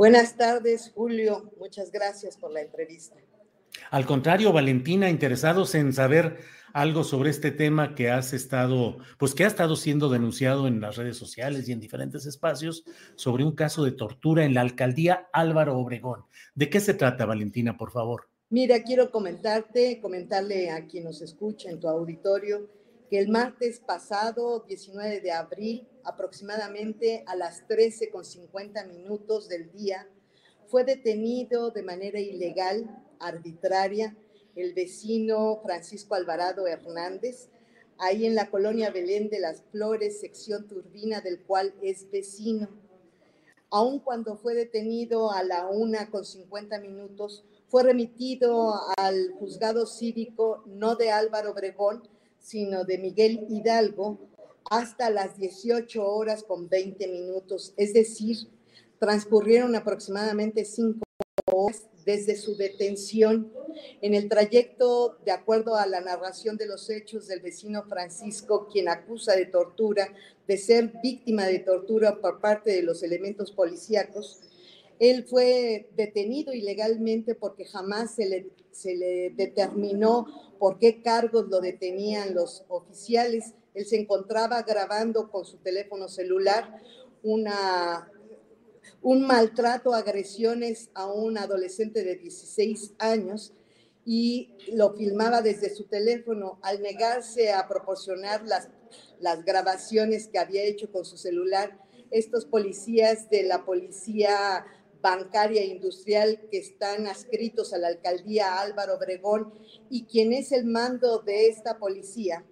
Buenas tardes, Julio. Muchas gracias por la entrevista. Al contrario, Valentina, interesados en saber algo sobre este tema que has estado, pues que ha estado siendo denunciado en las redes sociales y en diferentes espacios sobre un caso de tortura en la alcaldía Álvaro Obregón. ¿De qué se trata, Valentina, por favor? Mira, quiero comentarte, comentarle a quien nos escucha en tu auditorio que el martes pasado, 19 de abril, aproximadamente a las 13 con 50 minutos del día, fue detenido de manera ilegal, arbitraria, el vecino Francisco Alvarado Hernández, ahí en la colonia Belén de las Flores, sección Turbina, del cual es vecino. Aun cuando fue detenido a la una con 50 minutos, fue remitido al juzgado cívico no de Álvaro Obregón, sino de Miguel Hidalgo, hasta las 18 horas con 20 minutos, es decir, transcurrieron aproximadamente cinco horas desde su detención. En el trayecto, de acuerdo a la narración de los hechos del vecino Francisco, quien acusa de tortura, de ser víctima de tortura por parte de los elementos policíacos, él fue detenido ilegalmente porque jamás se le, se le determinó por qué cargos lo detenían los oficiales. Él se encontraba grabando con su teléfono celular una, un maltrato, agresiones a un adolescente de 16 años y lo filmaba desde su teléfono. Al negarse a proporcionar las, las grabaciones que había hecho con su celular, estos policías de la policía bancaria industrial que están adscritos a la alcaldía Álvaro Obregón y quien es el mando de esta policía.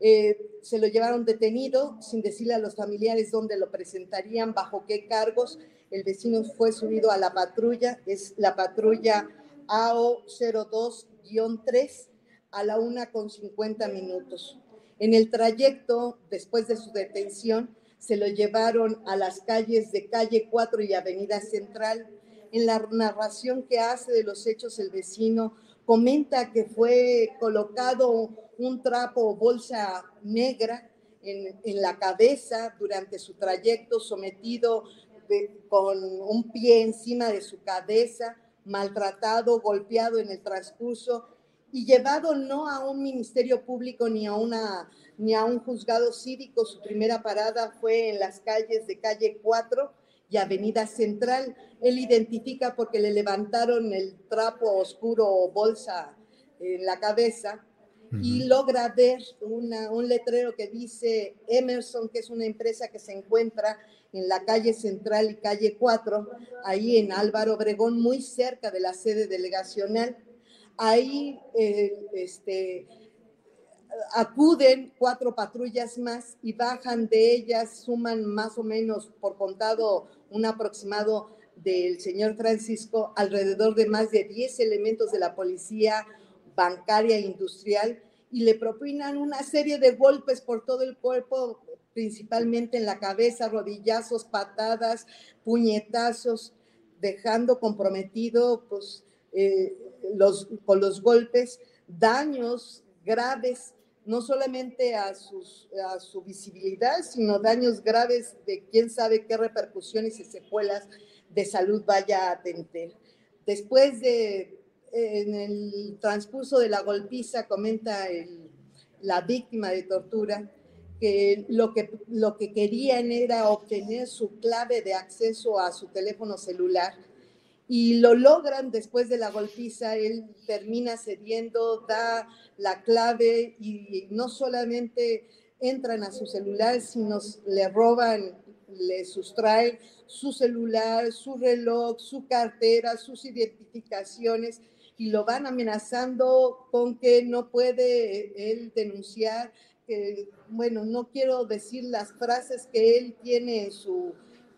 Eh, se lo llevaron detenido sin decirle a los familiares dónde lo presentarían, bajo qué cargos. El vecino fue subido a la patrulla, es la patrulla AO02-3 a la una con 50 minutos. En el trayecto, después de su detención, se lo llevaron a las calles de calle 4 y Avenida Central. En la narración que hace de los hechos el vecino, comenta que fue colocado un trapo o bolsa negra en, en, la cabeza durante su trayecto, sometido con un pie encima de su cabeza, maltratado, golpeado en el transcurso y llevado no a un ministerio público ni a una ni a un juzgado cívico. Su primera parada fue en las calles de calle 4 y Avenida Central. Él identifica porque le levantaron el trapo oscuro o bolsa en la cabeza y logra ver una, un letrero que dice Emerson, que es una empresa que se encuentra en la calle Central y calle 4, ahí en Álvaro Obregón, muy cerca de la sede delegacional. Ahí eh, este, acuden cuatro patrullas más y bajan de ellas, suman más o menos por contado un aproximado del señor Francisco, alrededor de más de 10 elementos de la policía bancaria e industrial y le propinan una serie de golpes por todo el cuerpo, principalmente en la cabeza, rodillazos, patadas, puñetazos, dejando comprometido pues, eh, los, con los golpes daños graves no solamente a, su visibilidad, sino daños graves de quién sabe qué repercusiones y secuelas de salud vaya a tener. Después de, en el transcurso de la golpiza, comenta la víctima de tortura, que lo, que lo que querían era obtener su clave de acceso a su teléfono celular y lo logran después de la golpiza, él termina cediendo, da la clave y no solamente entran a su celular, sino le roban, le sustraen su celular, su reloj, su cartera, sus identificaciones y lo van amenazando con que no puede él denunciar, que, bueno, no quiero decir las frases que él tiene en su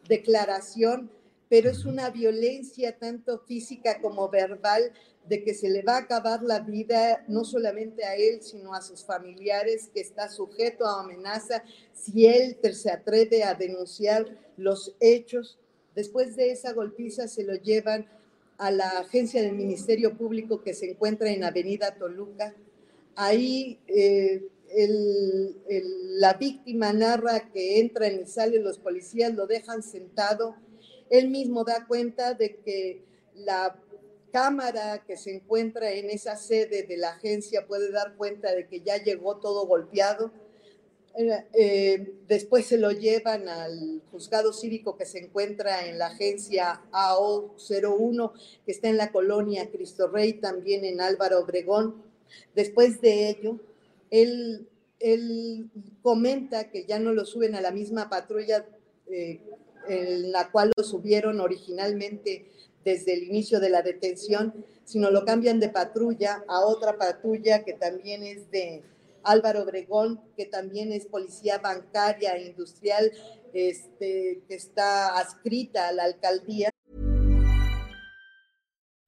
declaración, pero es una violencia tanto física como verbal de que se le va a acabar la vida no solamente a él, sino a sus familiares, que está sujeto a amenaza si él se atreve a denunciar los hechos. Después de esa golpiza se lo llevan a la agencia del Ministerio Público que se encuentra en Avenida Toluca. Ahí eh, la víctima narra que entra y sale, los policías lo dejan sentado. Él mismo da cuenta de que la cámara que se encuentra en esa sede de la agencia puede dar cuenta de que ya llegó todo golpeado. Eh, eh, después se lo llevan al juzgado cívico que se encuentra en la agencia AO01, que está en la colonia Cristo Rey, también en Álvaro Obregón. Después de ello, él, él comenta que ya no lo suben a la misma patrulla eh, en la cual lo subieron originalmente desde el inicio de la detención, sino lo cambian de patrulla a otra patrulla que también es de Álvaro Obregón, que también es policía bancaria e industrial, este, que está adscrita a la alcaldía.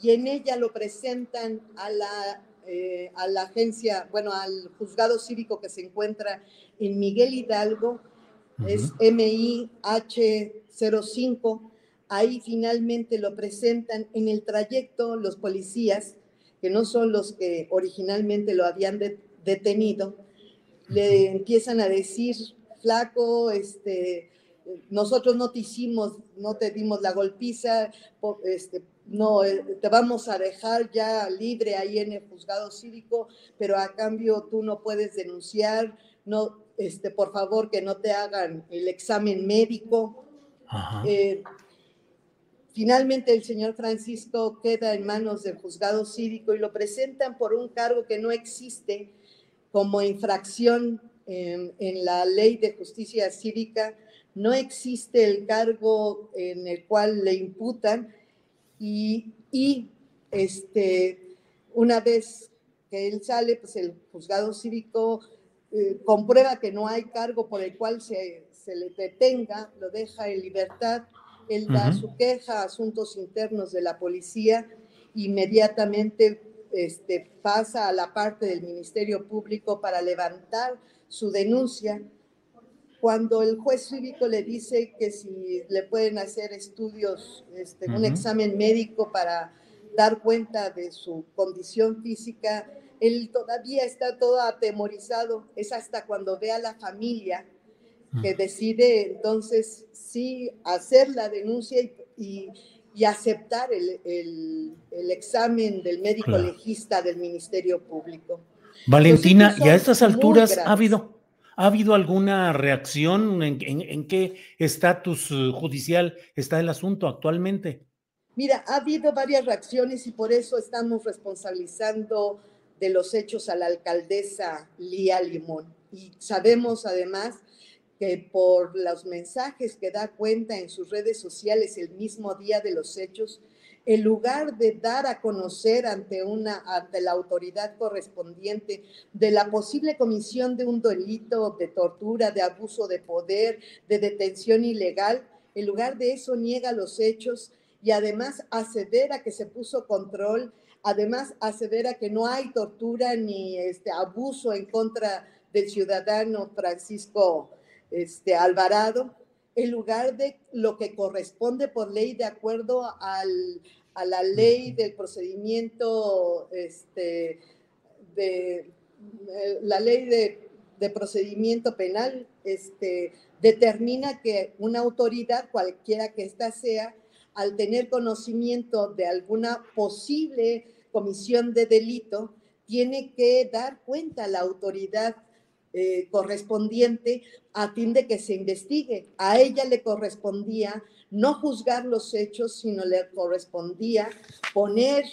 y en ella lo presentan a la eh, a la agencia, bueno, al juzgado cívico que se encuentra en Miguel Hidalgo, es MIH05. Ahí finalmente lo presentan en el trayecto los policías, que no son los que originalmente lo habían detenido, le empiezan a decir, flaco, este, nosotros no te hicimos, no te dimos la golpiza, este, no, eh, te vamos a dejar ya libre ahí en el juzgado cívico, pero a cambio tú no puedes denunciar, no, este, por favor que no te hagan el examen médico. Eh, finalmente el señor Francisco queda en manos del juzgado cívico y lo presentan por un cargo que no existe como infracción en, en la ley de justicia cívica, no existe el cargo en el cual le imputan, y, y este, una vez que él sale, pues el juzgado cívico eh, comprueba que no hay cargo por el cual se, se, le detenga, lo deja en libertad, él da su queja a asuntos internos de la policía, inmediatamente este, pasa a la parte del Ministerio Público para levantar su denuncia cuando el juez cívico le dice que si le pueden hacer estudios, este, un examen médico para dar cuenta de su condición física, él todavía está todo atemorizado. Es hasta cuando ve a la familia que decide entonces sí hacer la denuncia y y, aceptar el, examen del médico legista del Ministerio Público. Valentina, y a estas alturas ha habido, ¿ha habido alguna reacción? ¿En, qué estatus eh, judicial está el asunto actualmente? Mira, ha habido varias reacciones y por eso estamos responsabilizando de los hechos a la alcaldesa Lía Limón. Y sabemos además que por los mensajes que da cuenta en sus redes sociales el mismo día de los hechos, en lugar de dar a conocer ante, una, ante la autoridad correspondiente de la posible comisión de un delito de tortura, de abuso de poder, de detención ilegal, en lugar de eso niega los hechos y además a que se puso control, además a que no hay tortura ni este abuso en contra del ciudadano Francisco este, Alvarado, en lugar de lo que corresponde por ley de acuerdo al, a la ley del procedimiento, este, de, la ley de, de procedimiento penal, este, determina que una autoridad, cualquiera que ésta sea, al tener conocimiento de alguna posible comisión de delito, tiene que dar cuenta a la autoridad eh, correspondiente a fin de que se investigue. A ella le correspondía no juzgar los hechos, sino le correspondía poner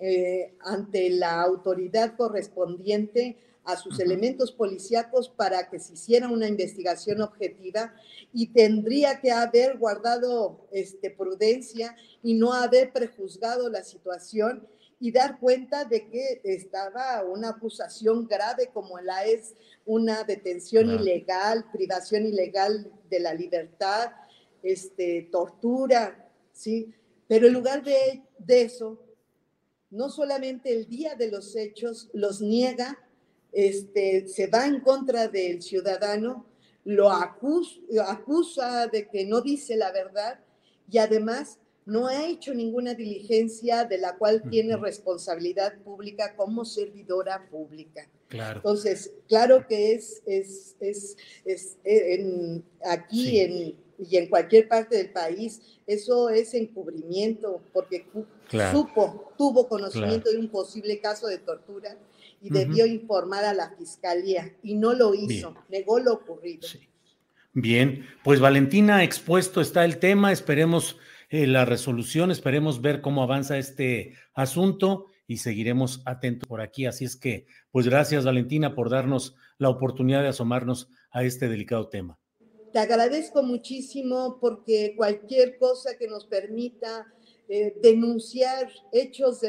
eh, ante la autoridad correspondiente a sus elementos policíacos para que se hiciera una investigación objetiva y tendría que haber guardado este, prudencia y no haber prejuzgado la situación y dar cuenta de que estaba una acusación grave como la es una detención ilegal, privación ilegal de la libertad, este, tortura, ¿sí? Pero en lugar de, de eso, no solamente el día de los hechos los niega, este, se va en contra del ciudadano, lo acusa, acusa de que no dice la verdad y además no ha hecho ninguna diligencia de la cual tiene responsabilidad pública como servidora pública. Claro. Entonces, claro que es, es, es, es en, aquí en, y en cualquier parte del país, eso es encubrimiento, porque supo, tuvo conocimiento de un posible caso de tortura y debió informar a la fiscalía y no lo hizo, negó lo ocurrido. Bien, pues Valentina, expuesto está el tema, esperemos eh, la resolución, esperemos ver cómo avanza este asunto y seguiremos atentos por aquí. Así es que, pues gracias Valentina por darnos la oportunidad de asomarnos a este delicado tema. Te agradezco muchísimo porque cualquier cosa que nos permita eh, denunciar hechos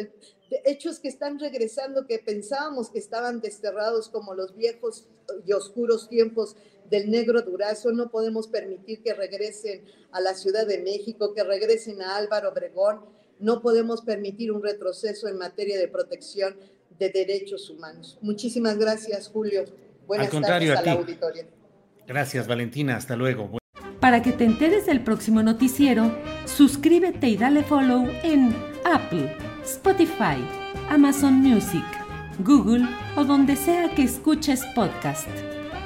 hechos que están regresando, que pensábamos que estaban desterrados como los viejos y oscuros tiempos del negro Durazo, no podemos permitir que regresen a la Ciudad de México, que regresen a Álvaro Obregón, no podemos permitir un retroceso en materia de protección de derechos humanos. Muchísimas gracias, Julio. Buenas tardes a, la auditoría. Gracias, Valentina. Hasta luego. Para que te enteres del próximo noticiero, suscríbete y dale follow en Apple Spotify, Amazon Music, Google o donde sea que escuches podcast.